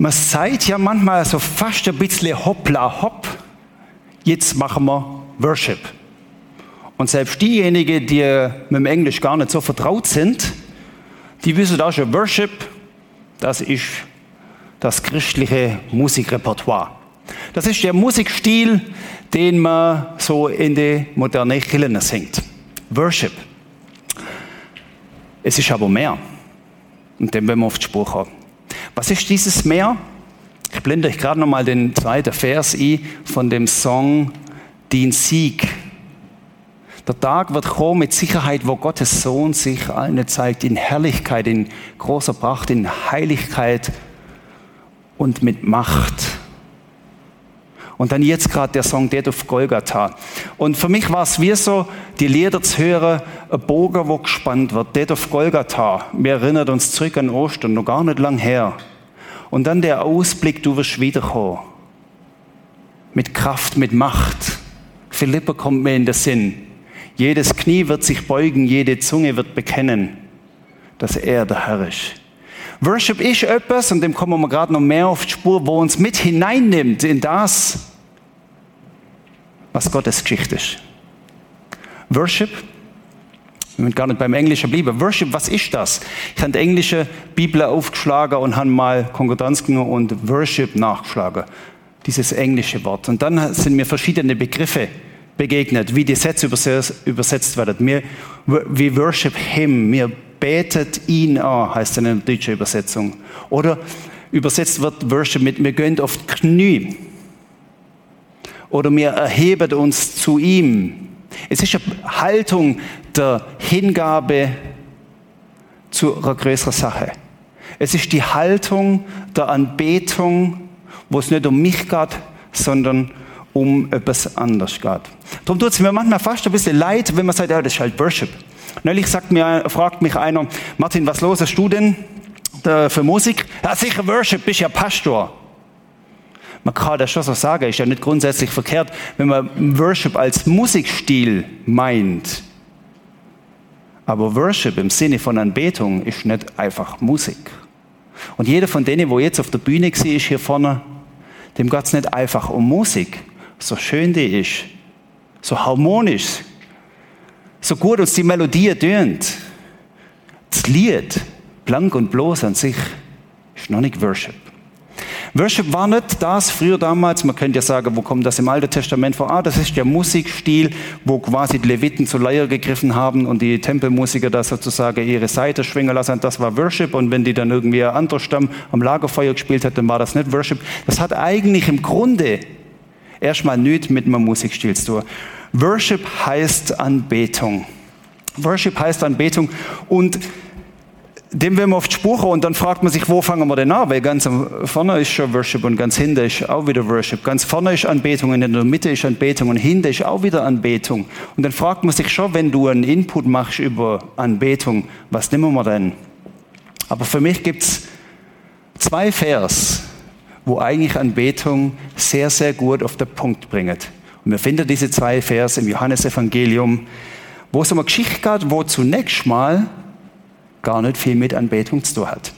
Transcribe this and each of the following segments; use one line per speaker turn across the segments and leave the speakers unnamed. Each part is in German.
Man sagt ja manchmal so fast ein bisschen hoppla hopp. Jetzt machen wir Worship. Und selbst diejenigen, die mit dem Englisch gar nicht so vertraut sind, die wissen auch schon, Worship, das ist das christliche Musikrepertoire. Das ist der Musikstil, den man so in die moderne Kirche singt. Worship. Es ist aber mehr. Und dem werden wir auf die Spur kommen. Was ist dieses Mehr? Ich blende euch gerade nochmal den zweiten Vers ein von dem Song Den Sieg. Der Tag wird kommen mit Sicherheit, wo Gottes Sohn sich allen zeigt, in Herrlichkeit, in großer Pracht, in Heiligkeit und mit Macht. Und dann jetzt gerade der Song Dead of Golgatha. Und für mich war es wie so, die Lieder zu hören, ein Bogen, wo gespannt wird. Dead of Golgatha. Wir erinnern uns zurück an Ostern, noch gar nicht lang her. Und dann der Ausblick, du wirst wiederkommen. Mit Kraft, mit Macht. Philippa kommt mir in den Sinn. Jedes Knie wird sich beugen, jede Zunge wird bekennen, dass er der Herr ist. Worship ist etwas, und dem kommen wir gerade noch mehr auf die Spur, wo uns mit hineinnimmt in das, was Gottes Geschichte ist. Worship, wir sind gar nicht beim Englischen bleiben. Worship, was ist das? Ich habe die englische Bibel aufgeschlagen und habe mal Konkordanz und Worship nachgeschlagen. Dieses englische Wort. Und dann sind mir verschiedene Begriffe begegnet, wie die Sätze übersetzt werden. Wir, we worship him. Wir betet ihn an, heißt in der deutschen Übersetzung. Oder übersetzt wird Worship mit, wir gehen auf die Knie. Oder wir erheben uns zu ihm. Es ist eine Haltung der Hingabe zu einer größeren Sache. Es ist die Haltung der Anbetung, wo es nicht um mich geht, sondern um etwas anderes geht. Darum tut es mir manchmal fast ein bisschen leid, wenn man sagt, ja, das ist halt Worship. Neulich sagt mir, fragt mich einer, Martin, was los hast du denn für Musik? Ja, sicher Worship, bist ja Pastor. Man kann das schon so sagen, ist ja nicht grundsätzlich verkehrt, wenn man Worship als Musikstil meint. Aber Worship im Sinne von Anbetung ist nicht einfach Musik. Und jeder von denen, wo jetzt auf der Bühne ist hier vorne, dem geht es nicht einfach um Musik, so schön die ist, so harmonisch, so gut uns die Melodie tönt, das Lied, blank und bloß an sich, ist noch nicht Worship. Worship war nicht das früher damals, man könnte ja sagen, wo kommt das im Alten Testament vor? Ah, das ist der Musikstil, wo quasi die Leviten zu Leier gegriffen haben und die Tempelmusiker da sozusagen ihre Seite schwingen lassen. Das war Worship und wenn die dann irgendwie ein anderer Stamm am Lagerfeuer gespielt hat, dann war das nicht Worship. Das hat eigentlich im Grunde erstmal nichts mit einem Musikstil zu tun. Worship heißt Anbetung. Worship heißt Anbetung und dem werden wir die Spur und dann fragt man sich, wo fangen wir denn an? Weil ganz vorne ist schon Worship und ganz hinten ist auch wieder Worship. Ganz vorne ist Anbetung und in der Mitte ist Anbetung und hinten ist auch wieder Anbetung. Und dann fragt man sich schon, wenn du einen Input machst über Anbetung, was nehmen wir denn? Aber für mich gibt es zwei Vers, wo eigentlich Anbetung sehr, sehr gut auf den Punkt bringt. Und wir finden diese zwei Vers im Johannesevangelium, wo es um eine Geschichte geht, wo zunächst mal gar nicht viel mit Anbetung zu tun hat.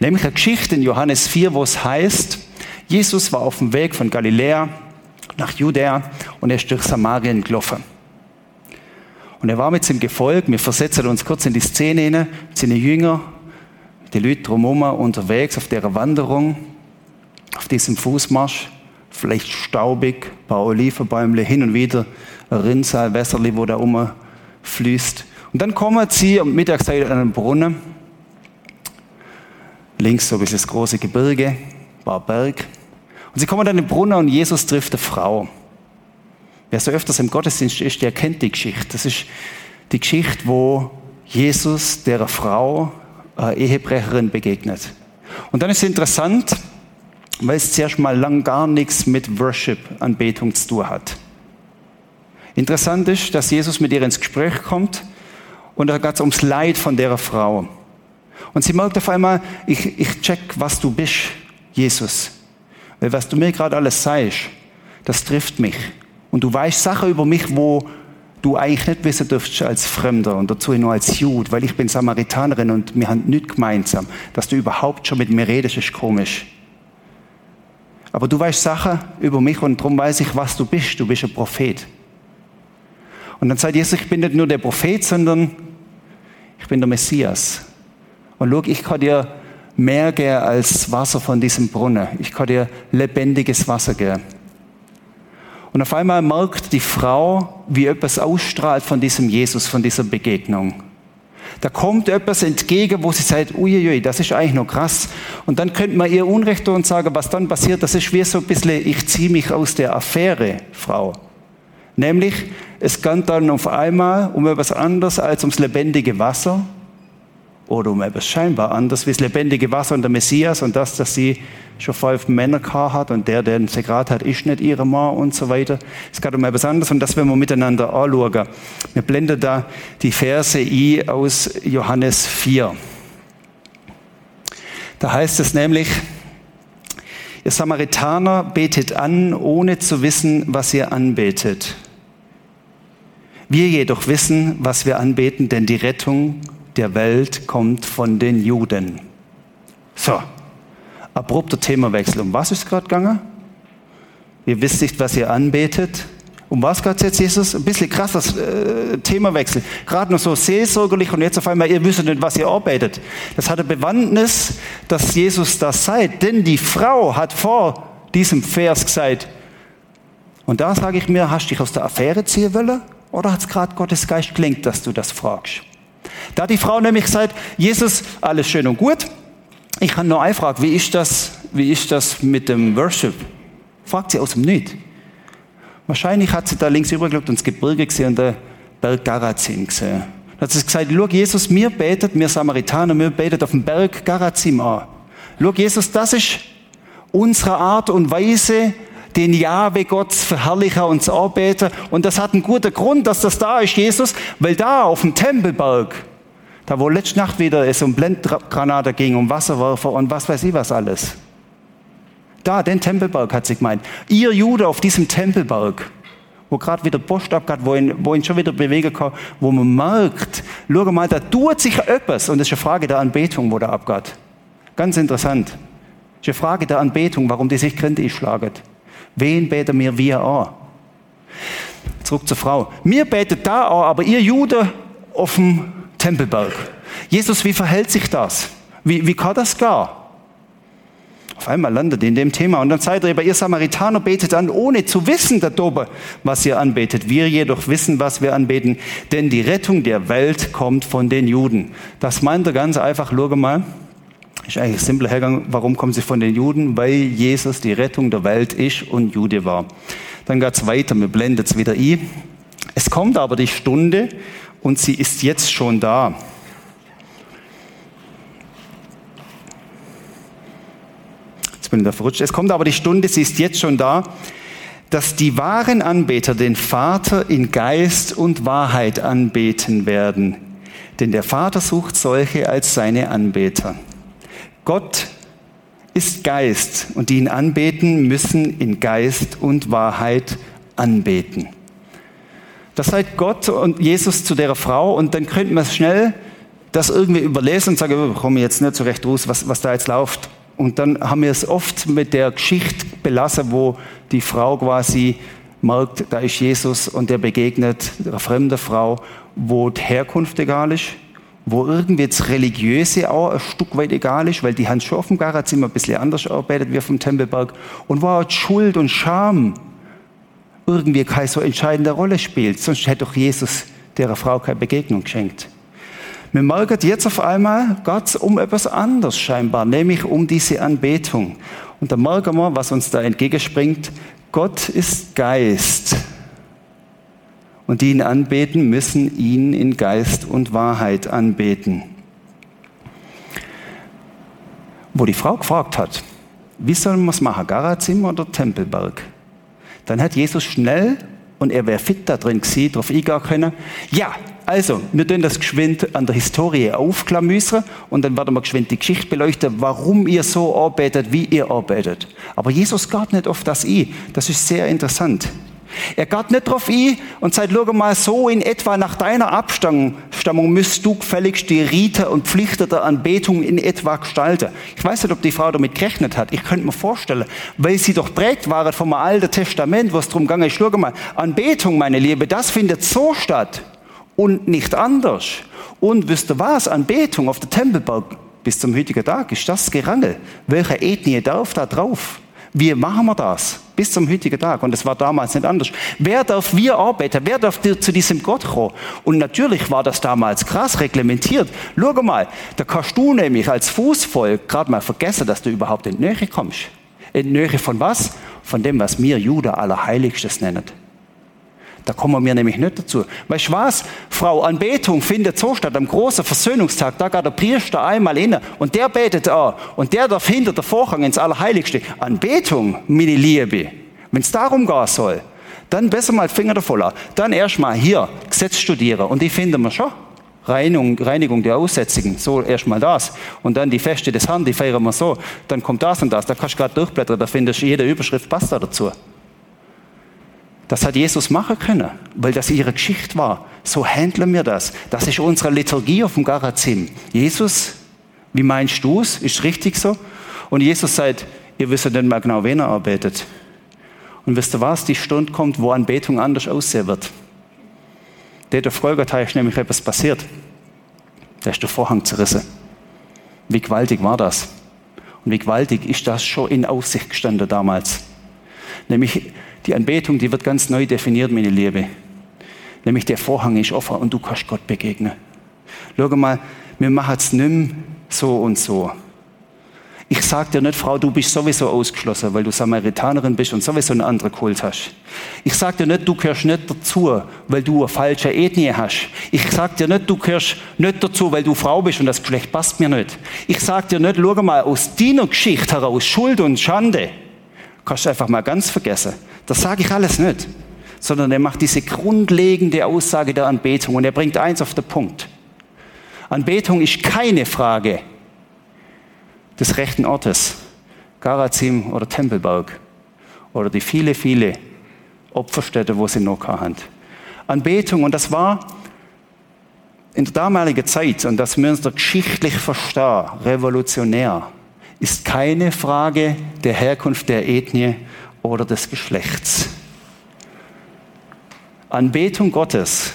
Nämlich eine Geschichte in Johannes 4, wo es heißt, Jesus war auf dem Weg von Galiläa nach Judäa und er ist durch Samarien gelaufen. Und er war mit seinem Gefolg, wir versetzen uns kurz in die Szene hinein, seine Jünger, die Leute drumherum unterwegs auf der Wanderung, auf diesem Fußmarsch, vielleicht staubig, ein paar Olivenbäume hin und wieder, ein Rinnsal, Wässerli, wo da rumfließt. Und dann kommen sie am Mittagszeit an einen Brunnen. Links so bisschen das große Gebirge, ein paar Berg. Und sie kommen dann in den Brunnen und Jesus trifft eine Frau. Wer so öfters im Gottesdienst ist, der kennt die Geschichte. Das ist die Geschichte, wo Jesus der Frau, eine Ehebrecherin, begegnet. Und dann ist es interessant, weil es zuerst mal lang gar nichts mit Worship, Anbetung zu tun hat. Interessant ist, dass Jesus mit ihr ins Gespräch kommt und da geht es ums Leid von der Frau. Und sie merkt auf einmal, ich, ich check, was du bist, Jesus. Weil was du mir gerade alles sagst, das trifft mich. Und du weißt Sachen über mich, wo du eigentlich nicht wissen dürftest als Fremder und dazu nur als Jude, weil ich bin Samaritanerin und wir haben nichts gemeinsam. Dass du überhaupt schon mit mir redest, ist komisch. Aber du weißt Sachen über mich und darum weiß ich, was du bist. Du bist ein Prophet. Und dann sagt Jesus, ich bin nicht nur der Prophet, sondern ich bin der Messias. Und schau, ich kann dir mehr geben als Wasser von diesem Brunnen. Ich kann dir lebendiges Wasser geben. Und auf einmal merkt die Frau, wie etwas ausstrahlt von diesem Jesus, von dieser Begegnung. Da kommt etwas entgegen, wo sie sagt, uiuiui, das ist eigentlich noch krass. Und dann könnte man ihr Unrecht tun und sagen, was dann passiert, das ist wie so ein bisschen, ich ziehe mich aus der Affäre, Frau. Nämlich, es geht dann auf einmal um etwas anderes als ums lebendige Wasser oder um etwas scheinbar anderes wie das lebendige Wasser und der Messias und das, dass sie schon fünf Männer hat und der, der sie gerade hat, ist nicht ihre Mann und so weiter. Es geht um etwas anderes und das werden wir miteinander anschauen. Wir blenden da die Verse I aus Johannes 4. Da heißt es nämlich, ihr Samaritaner betet an, ohne zu wissen, was ihr anbetet. Wir jedoch wissen, was wir anbeten, denn die Rettung der Welt kommt von den Juden. So, abrupter Themawechsel. Um was ist gerade gegangen? Ihr wisst nicht, was ihr anbetet. Um was geht es jetzt, Jesus? Ein bisschen krasses äh, Themawechsel. Gerade noch so seelsorgerlich und jetzt auf einmal, ihr wisst nicht, was ihr arbeitet. Das hat eine Bewandtnis, dass Jesus das seid. Denn die Frau hat vor diesem Vers gesagt, und da sage ich mir, hast du dich aus der Affäre ziehen wollen? Oder hat es gerade Gottes Geist gelingt, dass du das fragst? Da hat die Frau nämlich gesagt, Jesus, alles schön und gut. Ich habe nur eine Frage, wie ist das, wie ist das mit dem Worship? Fragt sie aus dem Nicht. Wahrscheinlich hat sie da links übergeschaut und das Gebirge gesehen und den Berg Garazim gesehen. Da hat sie gesagt, schau Jesus, mir betet, mir Samaritaner, mir betet auf dem Berg Garazim an. Schau Jesus, das ist unsere Art und Weise, den Jahwe Gott verherrlichen und zu arbeiten. Und das hat einen guten Grund, dass das da ist, Jesus, weil da auf dem Tempelberg, da wo letzte Nacht wieder es um Blendgranate ging, um Wasserwerfer und was weiß ich was alles. Da, den Tempelberg hat sie gemeint. Ihr Jude auf diesem Tempelberg, wo gerade wieder Post abgeht, wo ihn, wo ihn schon wieder bewegen kann, wo man merkt, schau mal, da tut sich etwas. Und das ist eine Frage der Anbetung, wo da abgeht. Ganz interessant. Das ist eine Frage der Anbetung, warum die sich kritisch schlagen. Wen beten wir wir an? Zurück zur Frau. Mir betet da an, aber ihr Jude auf dem Tempelberg. Jesus, wie verhält sich das? Wie, wie kann das gehen? Auf einmal landet ihr in dem Thema und dann seid ihr aber, ihr Samaritaner betet an, ohne zu wissen darüber, was ihr anbetet. Wir jedoch wissen, was wir anbeten, denn die Rettung der Welt kommt von den Juden. Das meint er ganz einfach, schau mal. Ist eigentlich ein simpler Hergang. Warum kommen sie von den Juden? Weil Jesus die Rettung der Welt ist und Jude war. Dann geht es weiter, wir blenden es wieder ein. Es kommt aber die Stunde und sie ist jetzt schon da. Jetzt bin ich da verrutscht. Es kommt aber die Stunde, sie ist jetzt schon da, dass die wahren Anbeter den Vater in Geist und Wahrheit anbeten werden. Denn der Vater sucht solche als seine Anbeter. Gott ist Geist und die ihn anbeten, müssen in Geist und Wahrheit anbeten. Das sagt Gott und Jesus zu der Frau und dann könnte man schnell das irgendwie überlesen und sagen, oh, komme jetzt nicht so recht raus, was, was da jetzt läuft. Und dann haben wir es oft mit der Geschichte belassen, wo die Frau quasi merkt, da ist Jesus und der begegnet einer fremden Frau, wo die Herkunft egal ist, wo irgendwie das Religiöse auch ein Stück weit egal ist, weil die haben schon auf dem Garazimmer ein bisschen anders arbeitet wie dem Tempelberg und wo auch Schuld und Scham irgendwie keine so entscheidende Rolle spielt. Sonst hätte doch Jesus der Frau keine Begegnung geschenkt. Wir merken jetzt auf einmal, Gott um etwas anderes scheinbar, nämlich um diese Anbetung. Und da merken wir, was uns da entgegenspringt. Gott ist Geist und die ihn anbeten, müssen ihn in Geist und Wahrheit anbeten. Wo die Frau gefragt hat, wie sollen wir es machen, Garazim oder Tempelberg? Dann hat Jesus schnell, und er wäre fit da drin gewesen, darauf eingehen können, ja, also, wir tun das geschwind an der Historie aufklamüsern und dann werden wir geschwind die Geschichte beleuchten, warum ihr so arbeitet, wie ihr arbeitet. Aber Jesus geht nicht auf das ein. Das ist sehr interessant. Er geht nicht drauf ein und sagt, schau mal, so in etwa nach deiner Abstammung, müsst du gefälligst die Rite und Pflichten der Anbetung in etwa gestalten. Ich weiß nicht, ob die Frau damit gerechnet hat. Ich könnte mir vorstellen, weil sie doch prägt waren vom Alten Testament, wo es darum ging, ich schaue mal, Anbetung, meine Liebe, das findet so statt und nicht anders. Und wisst ihr was? Anbetung auf der Tempelberg bis zum heutigen Tag ist das Gerangel. Welche Ethnie darf da drauf? Wie machen wir das? Bis zum heutigen Tag. Und es war damals nicht anders. Wer darf wir arbeiten? Wer darf zu diesem Gott kommen? Und natürlich war das damals krass reglementiert. Schau mal, da kannst du nämlich als Fußvolk gerade mal vergessen, dass du überhaupt in die Nähe kommst. In die Nähe von was? Von dem, was wir Juda Allerheiligstes nennen. Da kommen wir nämlich nicht dazu. Weißt du was? Frau, Anbetung findet so statt, am großen Versöhnungstag, da geht der Priester einmal inne und der betet auch und der darf hinter der Vorhang ins Allerheiligste. Anbetung, meine Liebe, wenn es darum gehen soll, dann besser mal Finger davon an. Dann erstmal hier Gesetz studieren und die finden wir schon. Reinigung, Reinigung der Aussätzigen, so erstmal das. Und dann die Feste des Herrn, die feiern wir so. Dann kommt das und das, da kannst du gerade durchblättern, da findest du jede Überschrift passt da dazu. Das hat Jesus machen können, weil das ihre Geschichte war. So handeln wir das. Das ist unsere Liturgie auf dem Garazim. Jesus, wie meinst du es? Ist richtig so? Und Jesus sagt, ihr wisst nicht mal genau, wen er arbeitet. Und wisst ihr was? Die Stunde kommt, wo Anbetung anders aussehen wird. Der Folgetag ist nämlich etwas passiert. Da ist der Vorhang zerrissen. Wie gewaltig war das? Und wie gewaltig ist das schon in Aussicht gestanden damals? Nämlich die Anbetung, die wird ganz neu definiert, meine Liebe. Nämlich der Vorhang ist offen und du kannst Gott begegnen. Schau mal, wir machen es nicht so und so. Ich sag dir nicht, Frau, du bist sowieso ausgeschlossen, weil du Samaritanerin bist und sowieso einen anderen Kult hast. Ich sag dir nicht, du gehörst nicht dazu, weil du eine falsche Ethnie hast. Ich sag dir nicht, du gehörst nicht dazu, weil du Frau bist und das Geschlecht passt mir nicht. Ich sag dir nicht, schau mal, aus deiner Geschichte heraus, Schuld und Schande, kannst du einfach mal ganz vergessen. Das sage ich alles nicht, sondern er macht diese grundlegende Aussage der Anbetung und er bringt eins auf den Punkt. Anbetung ist keine Frage des rechten Ortes, Garazim oder Tempelberg oder die viele, viele Opferstätte, wo sie noch haben. Anbetung, und das war in der damaligen Zeit, und das müssen wir geschichtlich verstehen, revolutionär, ist keine Frage der Herkunft der Ethnie oder des Geschlechts. Anbetung Gottes,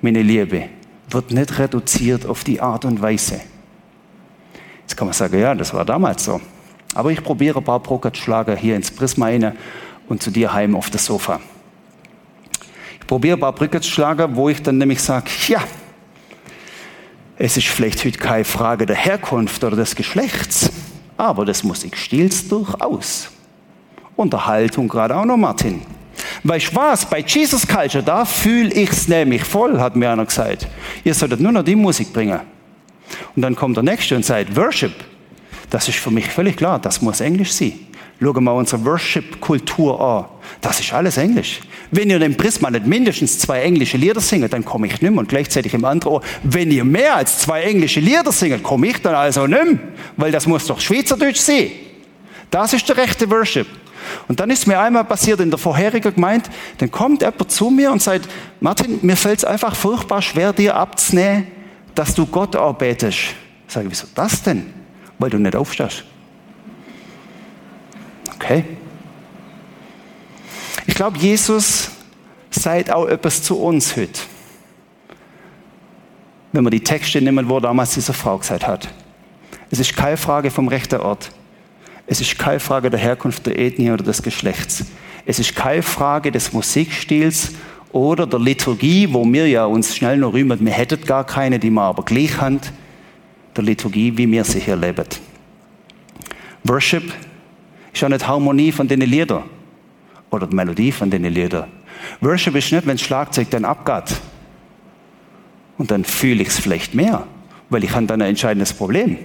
meine Liebe, wird nicht reduziert auf die Art und Weise. Jetzt kann man sagen, ja, das war damals so. Aber ich probiere ein paar Brokatschlager hier ins Prisma rein und zu dir heim auf das Sofa. Ich probiere ein paar Brückenschlager, wo ich dann nämlich sage, ja, es ist vielleicht heute keine Frage der Herkunft oder des Geschlechts, aber des Musikstils durchaus. Unterhaltung gerade auch noch, Martin. Weißt du was? Bei Jesus Culture, da fühle ich es nämlich voll, hat mir einer gesagt. Ihr solltet nur noch die Musik bringen. Und dann kommt der Nächste und sagt, Worship. Das ist für mich völlig klar, das muss Englisch sein. Schau mal unsere Worship-Kultur an. Das ist alles Englisch. Wenn ihr dem Prisma nicht mindestens zwei englische Lieder singt, dann komme ich nicht mehr. Und gleichzeitig im anderen Ohr, wenn ihr mehr als zwei englische Lieder singt, komme ich dann also mehr. Weil das muss doch Schweizerdeutsch sein. Das ist der rechte Worship. Und dann ist mir einmal passiert in der vorherigen Gemeinde, dann kommt jemand zu mir und sagt, Martin, mir fällt es einfach furchtbar schwer, dir abzunehmen, dass du Gott arbeitest. Ich sage, wieso das denn? Weil du nicht aufstehst. Okay. Ich glaube, Jesus sagt auch etwas zu uns heute. Wenn man die Texte nehmen, wo damals diese Frau gesagt hat. Es ist keine Frage vom rechten Ort. Es ist keine Frage der Herkunft der Ethnie oder des Geschlechts. Es ist keine Frage des Musikstils oder der Liturgie, wo wir ja uns schnell noch rühmen, wir hätten gar keine, die wir aber gleich haben, der Liturgie, wie wir sie hier leben. Worship ist auch nicht Harmonie von den Liedern oder die Melodie von den Liedern. Worship ist nicht, wenn das Schlagzeug dann abgeht. Und dann fühle ich es vielleicht mehr, weil ich habe dann ein entscheidendes Problem.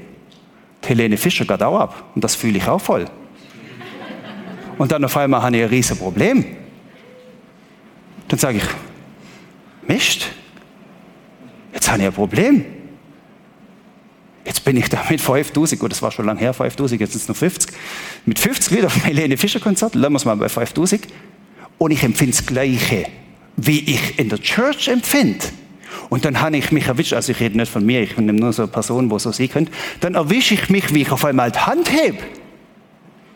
Helene Fischer geht auch ab. Und das fühle ich auch voll. Und dann auf einmal habe ich ein riesiges Problem. Dann sage ich, Mist, jetzt habe ich ein Problem. Jetzt bin ich da mit 5000, gut, das war schon lange her, 5000, jetzt sind es noch 50. Mit 50 wieder auf dem Helene Fischer Konzert, lassen wir es mal bei 5000. Und ich empfinde das Gleiche, wie ich in der Church empfinde. Und dann habe ich mich erwischt, also ich rede nicht von mir, ich bin nur so eine Person, wo so sie könnt, dann erwische ich mich, wie ich auf einmal die Hand hebe.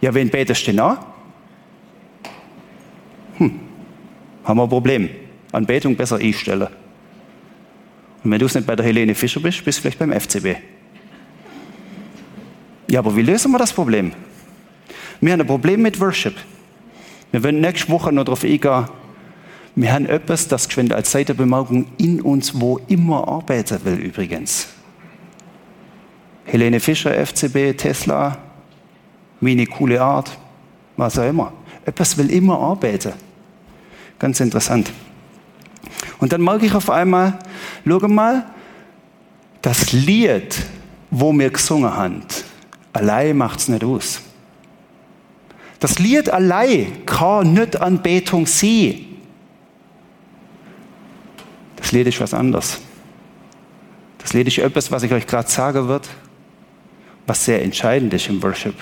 Ja, wen betest du denn an? Hm, haben wir ein Problem. Anbetung besser einstellen. Und wenn du es nicht bei der Helene Fischer bist, bist du vielleicht beim FCB. Ja, aber wie lösen wir das Problem? Wir haben ein Problem mit Worship. Wir werden nächste Woche noch darauf eingehen. Wir haben etwas, das geschwind als Seitenbemerkung in uns, wo immer arbeiten will übrigens. Helene Fischer, FCB, Tesla, meine coole Art, was auch immer. Etwas will immer arbeiten. Ganz interessant. Und dann merke ich auf einmal, schau mal, das Lied, wo wir gesungen haben, allein macht es nicht aus. Das Lied allein kann nicht Anbetung sein. Das Lied ist was anderes. Das Lied ist etwas, was ich euch gerade sagen wird, was sehr entscheidend ist im Worship.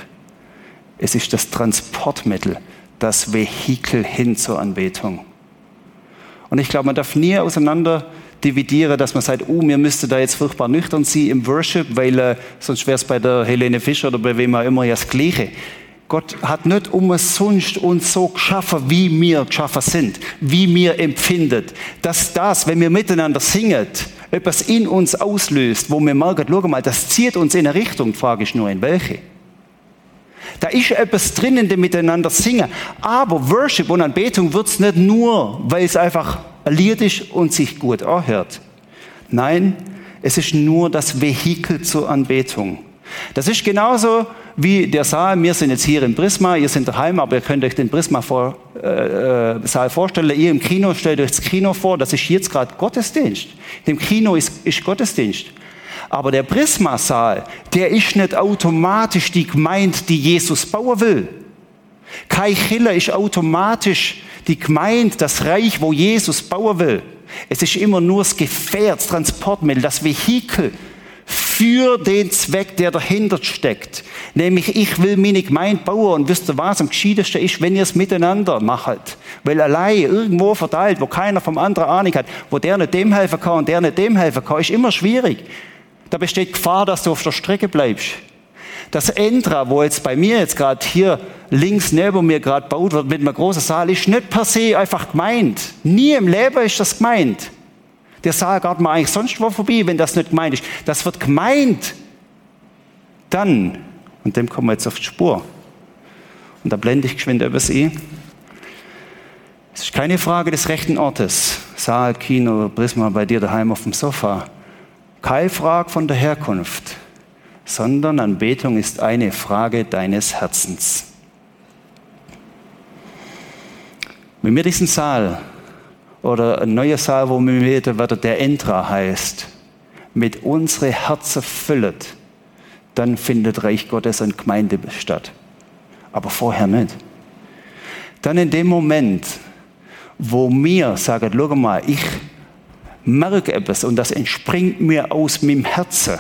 Es ist das Transportmittel, das Vehikel hin zur Anbetung. Und ich glaube, man darf nie auseinander dividieren, dass man sagt, oh, mir müsste da jetzt furchtbar nüchtern sein im Worship, weil äh, sonst wäre es bei der Helene Fischer oder bei wem auch immer ja das Gleiche. Gott hat nicht umsonst uns so geschaffen, wie wir geschaffen sind, wie wir empfindet. Dass das, wenn wir miteinander singen, etwas in uns auslöst, wo wir merken, schau mal, das zieht uns in eine Richtung, frage ich nur, in welche. Da ist etwas drin in dem Miteinander singen. Aber Worship und Anbetung wird es nicht nur, weil es einfach ein ist und sich gut anhört. Nein, es ist nur das Vehikel zur Anbetung. Das ist genauso wie der Saal. Wir sind jetzt hier im Prisma, ihr seid daheim, aber ihr könnt euch den Prisma-Saal äh, äh vorstellen. Ihr im Kino stellt euch das Kino vor, das ist jetzt gerade Gottesdienst. Dem Kino ist, ist Gottesdienst. Aber der Prisma-Saal, der ist nicht automatisch die Gemeinde, die Jesus bauen will. Kai Chiller ist automatisch die Gemeinde, das Reich, wo Jesus bauen will. Es ist immer nur das Gefährt, das Transportmittel, das Vehikel für den Zweck, der dahinter steckt. Nämlich, ich will meine Gemeinde bauen und wisst ihr was, am gescheitesten ist, wenn ihr es miteinander macht. Weil allein irgendwo verteilt, wo keiner vom anderen Ahnung hat, wo der nicht dem helfen kann und der nicht dem helfen kann, ist immer schwierig. Da besteht Gefahr, dass du auf der Strecke bleibst. Das Entra, wo jetzt bei mir jetzt gerade hier links neben mir gerade baut wird mit einem großen Saal, ist nicht per se einfach gemeint. Nie im Leben ist das gemeint. Der Saal geht mal eigentlich sonst wo vorbei, wenn das nicht gemeint ist. Das wird gemeint. Dann, und dem kommen wir jetzt auf die Spur. Und da blende ich geschwind übers E. Es ist keine Frage des rechten Ortes. Saal, Kino, Prisma bei dir daheim auf dem Sofa. Keine Frage von der Herkunft, sondern Anbetung ist eine Frage deines Herzens. Wenn wir diesen Saal oder ein Saal, wo wir beten werden, der Entra heißt, mit unsere Herzen füllt, dann findet Reich Gottes und Gemeinde statt. Aber vorher nicht. Dann in dem Moment, wo mir sagen, schau mal, ich merke etwas und das entspringt mir aus meinem Herzen,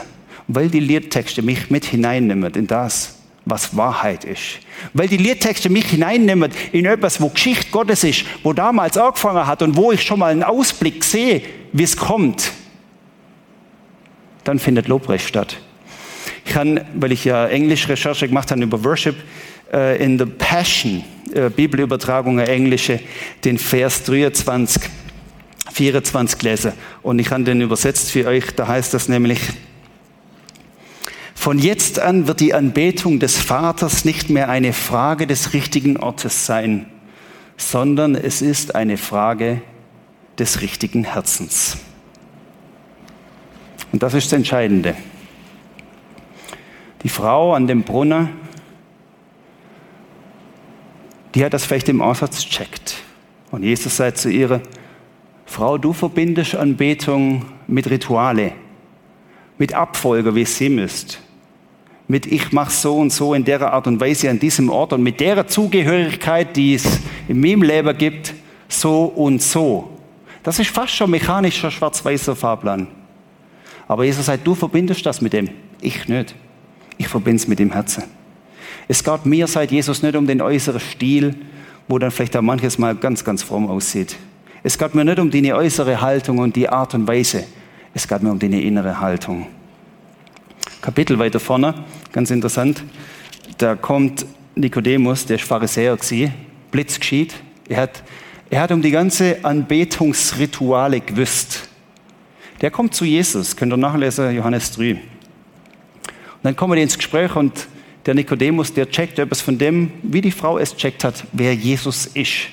weil die Liedtexte mich mit hineinnehmen in das, was Wahrheit ist. Weil die Liedtexte mich hineinnehmen in etwas, wo Geschichte Gottes ist, wo damals angefangen hat und wo ich schon mal einen Ausblick sehe, wie es kommt. Dann findet Lobrecht statt. Ich kann, weil ich ja Englisch-Recherche gemacht habe über Worship, äh, in The Passion, äh, Bibelübertragung, englische, den Vers 23 24 lesen. Und ich habe den übersetzt für euch. Da heißt das nämlich, von jetzt an wird die Anbetung des Vaters nicht mehr eine Frage des richtigen Ortes sein, sondern es ist eine Frage des richtigen Herzens. Und das ist das Entscheidende. Die Frau an dem Brunnen, die hat das vielleicht im Aussatz checkt. Und Jesus sagt zu ihr, Frau, du verbindest Anbetung mit Rituale, mit Abfolge, wie es sie müsst. Mit ich mache so und so in der Art und Weise an diesem Ort und mit der Zugehörigkeit, die es in meinem Leben gibt, so und so. Das ist fast schon mechanischer schwarz-weißer Fahrplan. Aber Jesus sagt, du verbindest das mit dem. Ich nicht. Ich verbinde es mit dem Herzen. Es geht mir seit Jesus nicht um den äußeren Stil, wo dann vielleicht auch manches Mal ganz, ganz fromm aussieht. Es geht mir nicht um deine äußere Haltung und die Art und Weise. Es geht mir um deine innere Haltung. Kapitel weiter vorne, ganz interessant. Da kommt Nikodemus, der ist Pharisäer gewesen, Blitz geschieht. Er hat, er hat um die ganze Anbetungsrituale gewusst. Der kommt zu Jesus, könnt ihr nachlesen, Johannes 3. Und dann kommen wir ins Gespräch und der Nikodemus, der checkt etwas von dem, wie die Frau es checkt hat, wer Jesus ist.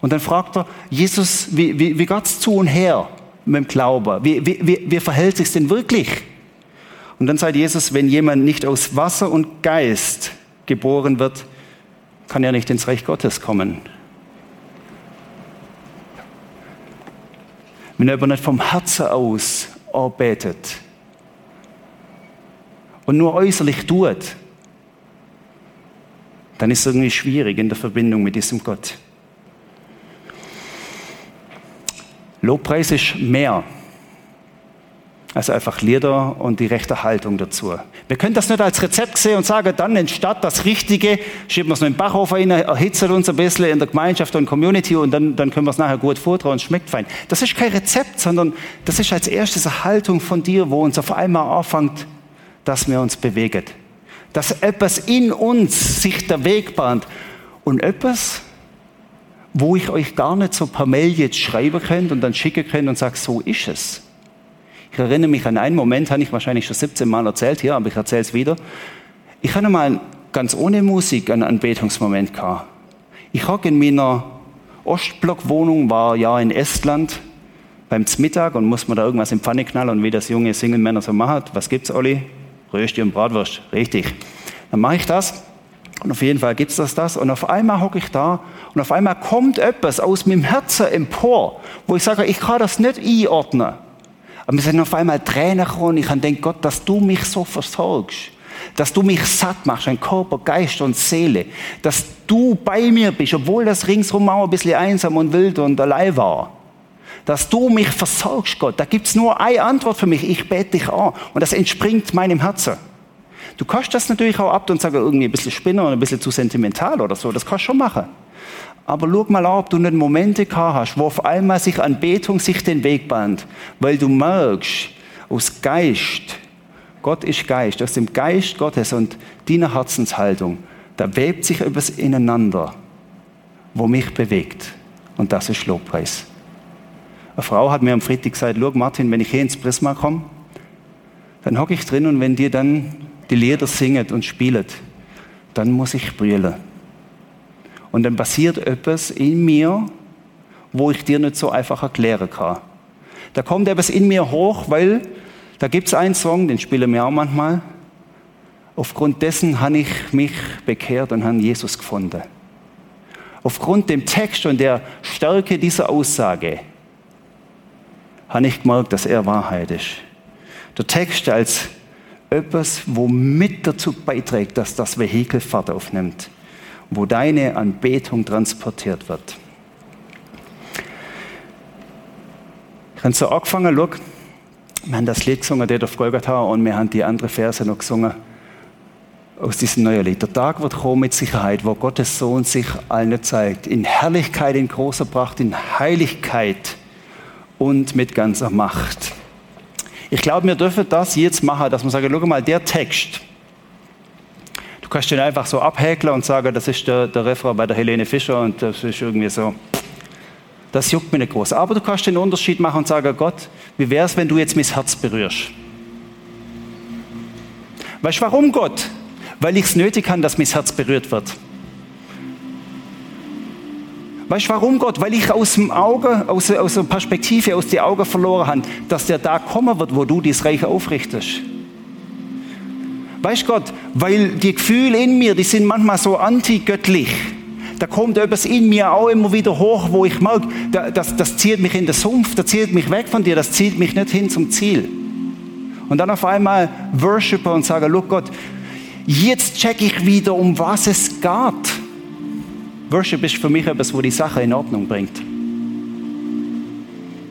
Und dann fragt er, Jesus, wie, wie, wie geht's zu und her mit dem Glauben? Wie, wie, wie verhält sich denn wirklich? Und dann sagt Jesus, wenn jemand nicht aus Wasser und Geist geboren wird, kann er nicht ins Reich Gottes kommen. Wenn er aber nicht vom Herzen aus arbeitet und nur äußerlich tut, dann ist es irgendwie schwierig in der Verbindung mit diesem Gott. Lobpreis ist mehr als einfach Lieder und die rechte Haltung dazu. Wir können das nicht als Rezept sehen und sagen, dann entsteht das Richtige, schieben wir es noch in den Backofen rein, erhitzen uns ein bisschen in der Gemeinschaft und Community und dann, dann können wir es nachher gut vortragen und schmeckt fein. Das ist kein Rezept, sondern das ist als erstes eine Haltung von dir, wo uns auf einmal anfängt, dass wir uns bewegen. Dass etwas in uns sich der Weg bahnt und etwas, wo ich euch gar nicht so per Mail jetzt schreiben könnt und dann schicken könnt und sage, so ist es. Ich erinnere mich an einen Moment, habe ich wahrscheinlich schon 17 Mal erzählt hier, aber ich erzähle es wieder. Ich hatte mal ganz ohne Musik einen Anbetungsmoment gehabt. Ich habe in meiner Ostblockwohnung, war ja in Estland, beim Mittag und muss man da irgendwas im Pfanne knallen und wie das junge Single-Männer so macht. Was gibt's, Olli? Rösti und Bratwurst. Richtig. Dann mache ich das und auf jeden Fall gibt es das, das. Und auf einmal hocke ich da und auf einmal kommt etwas aus meinem Herzen empor, wo ich sage, ich kann das nicht einordnen. Aber mir sind auf einmal Tränen gekommen. Ich habe gedacht, Gott, dass du mich so versorgst. Dass du mich satt machst, an Körper, Geist und Seele. Dass du bei mir bist, obwohl das ringsherum auch ein bisschen einsam und wild und allein war. Dass du mich versorgst, Gott. Da gibt es nur eine Antwort für mich. Ich bete dich an. Und das entspringt meinem Herzen. Du kannst das natürlich auch ab und sagen, irgendwie ein bisschen spinner und ein bisschen zu sentimental oder so. Das kannst du schon machen. Aber schau mal an, ob du nicht Momente gehabt hast, wo auf einmal sich Anbetung sich den Weg bahnt, weil du merkst, aus Geist, Gott ist Geist, aus dem Geist Gottes und deiner Herzenshaltung, da webt sich etwas ineinander, wo mich bewegt. Und das ist Lobpreis. Eine Frau hat mir am Freitag gesagt, schau Martin, wenn ich hier ins Prisma komme, dann hocke ich drin und wenn dir dann die Lieder singet und spielet, dann muss ich brüllen. Und dann passiert etwas in mir, wo ich dir nicht so einfach erklären kann. Da kommt etwas in mir hoch, weil da gibt es einen Song, den spielen wir auch manchmal. Aufgrund dessen habe ich mich bekehrt und habe Jesus gefunden. Aufgrund dem Text und der Stärke dieser Aussage habe ich gemerkt, dass er Wahrheit ist. Der Text als etwas, wo mit dazu beiträgt, dass das Vehikel Fahrt aufnimmt, wo deine Anbetung transportiert wird. Ich habe so angefangen, schau, wir haben das Lied gesungen, der auf Golgatha, und wir haben die andere Verse noch gesungen aus diesem neuen Lied. Der Tag wird kommen mit Sicherheit, wo Gottes Sohn sich allen zeigt. In Herrlichkeit, in großer Pracht, in Heiligkeit und mit ganzer Macht. Ich glaube, wir dürfen das jetzt machen, dass wir sagen, schau mal, der Text, du kannst den einfach so abhäkeln und sagen, das ist der, der Refrain bei der Helene Fischer und das ist irgendwie so, das juckt mich nicht groß. Aber du kannst den Unterschied machen und sagen, Gott, wie wäre es, wenn du jetzt mein Herz berührst? Weißt du warum, Gott? Weil ich es nötig habe, dass mein Herz berührt wird. Weißt du warum, Gott? Weil ich aus dem Auge, aus, aus der Perspektive, aus den Augen verloren habe, dass der da kommen wird, wo du dieses Reich aufrichtest. Weißt Gott, weil die Gefühle in mir, die sind manchmal so antigöttlich. Da kommt etwas in mir auch immer wieder hoch, wo ich merke, das, das zieht mich in den Sumpf, das zieht mich weg von dir, das zieht mich nicht hin zum Ziel. Und dann auf einmal worshiper und sage, look Gott, jetzt check ich wieder, um was es geht. Worship ist für mich etwas, wo die Sache in Ordnung bringt.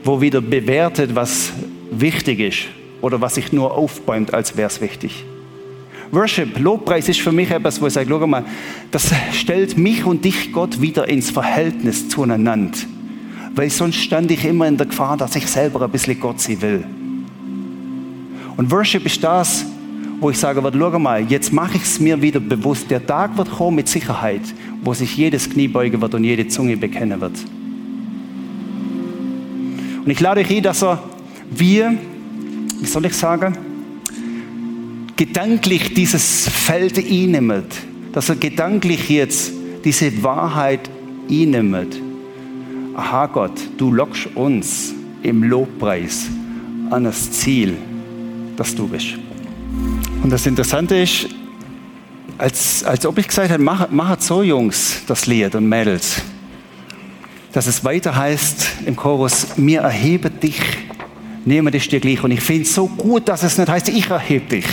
Wo wieder bewertet, was wichtig ist oder was sich nur aufbäumt, als wäre es wichtig. Worship, Lobpreis ist für mich etwas, wo ich sage, schau mal, das stellt mich und dich, Gott, wieder ins Verhältnis zueinander. weil sonst stand ich immer in der Gefahr, dass ich selber ein bisschen Gott sein will. Und Worship ist das, wo ich sage, schau mal, jetzt mache ich es mir wieder bewusst. Der Tag wird kommen mit Sicherheit, wo sich jedes Knie beugen wird und jede Zunge bekennen wird. Und ich lade euch ein, dass er wir, wie soll ich sagen, gedanklich dieses Feld einnimmt, dass er gedanklich jetzt diese Wahrheit einnimmt. Aha Gott, du lockst uns im Lobpreis an das Ziel, das du bist. Und das Interessante ist, als, als ob ich gesagt hätte, macht, macht so Jungs das Lied und Mädels, dass es weiter heißt im Chorus, mir erhebe dich, nehme dich dir gleich. Und ich finde es so gut, dass es nicht heißt, ich erhebe dich.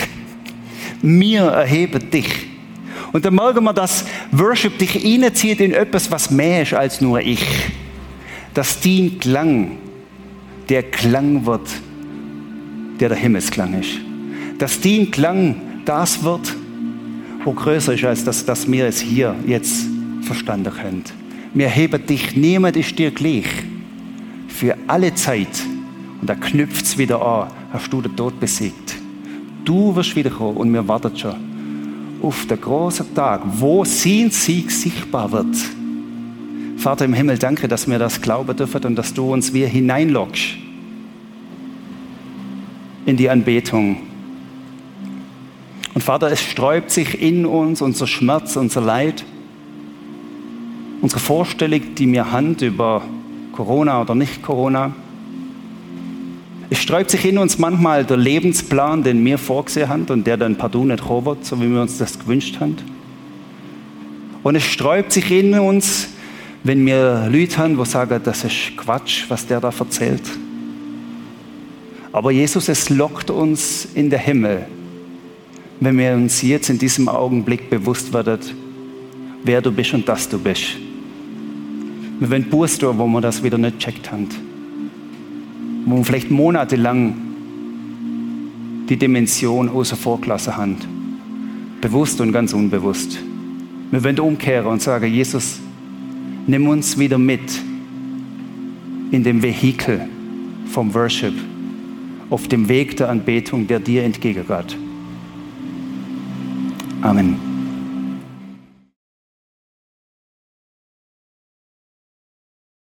Mir erhebe dich. Und dann merken wir, dass Worship dich reinzieht in etwas, was mehr ist als nur ich. Dass dein Klang der Klang wird, der der Himmelsklang ist dass dein Klang das wird, wo größer ist, als dass, dass wir es hier jetzt verstanden können. Wir heben dich, niemand ist dir gleich. Für alle Zeit. Und da knüpft es wieder an, hast du den Tod besiegt. Du wirst wiederkommen und wir warten schon auf den großen Tag, wo sein Sieg sichtbar wird. Vater im Himmel, danke, dass wir das glauben dürfen und dass du uns wieder hineinlockst in die Anbetung. Und Vater, es sträubt sich in uns unser Schmerz, unser Leid, unsere Vorstellung, die mir hand über Corona oder nicht Corona. Es sträubt sich in uns manchmal der Lebensplan, den wir vorgesehen haben und der dann partout nicht wird, so wie wir uns das gewünscht haben. Und es sträubt sich in uns, wenn wir Leute haben, die sagen, das ist Quatsch, was der da erzählt. Aber Jesus, es lockt uns in den Himmel wenn wir uns jetzt in diesem Augenblick bewusst werden, wer du bist und dass du bist. Wir wollen Buß tun, wo wir das wieder nicht checkt haben. Wo wir vielleicht monatelang die Dimension außer vorgelassen haben. Bewusst und ganz unbewusst. Wir wollen umkehren und sagen, Jesus, nimm uns wieder mit in dem Vehikel vom Worship, auf dem Weg der Anbetung, der dir entgegengeht. Amen.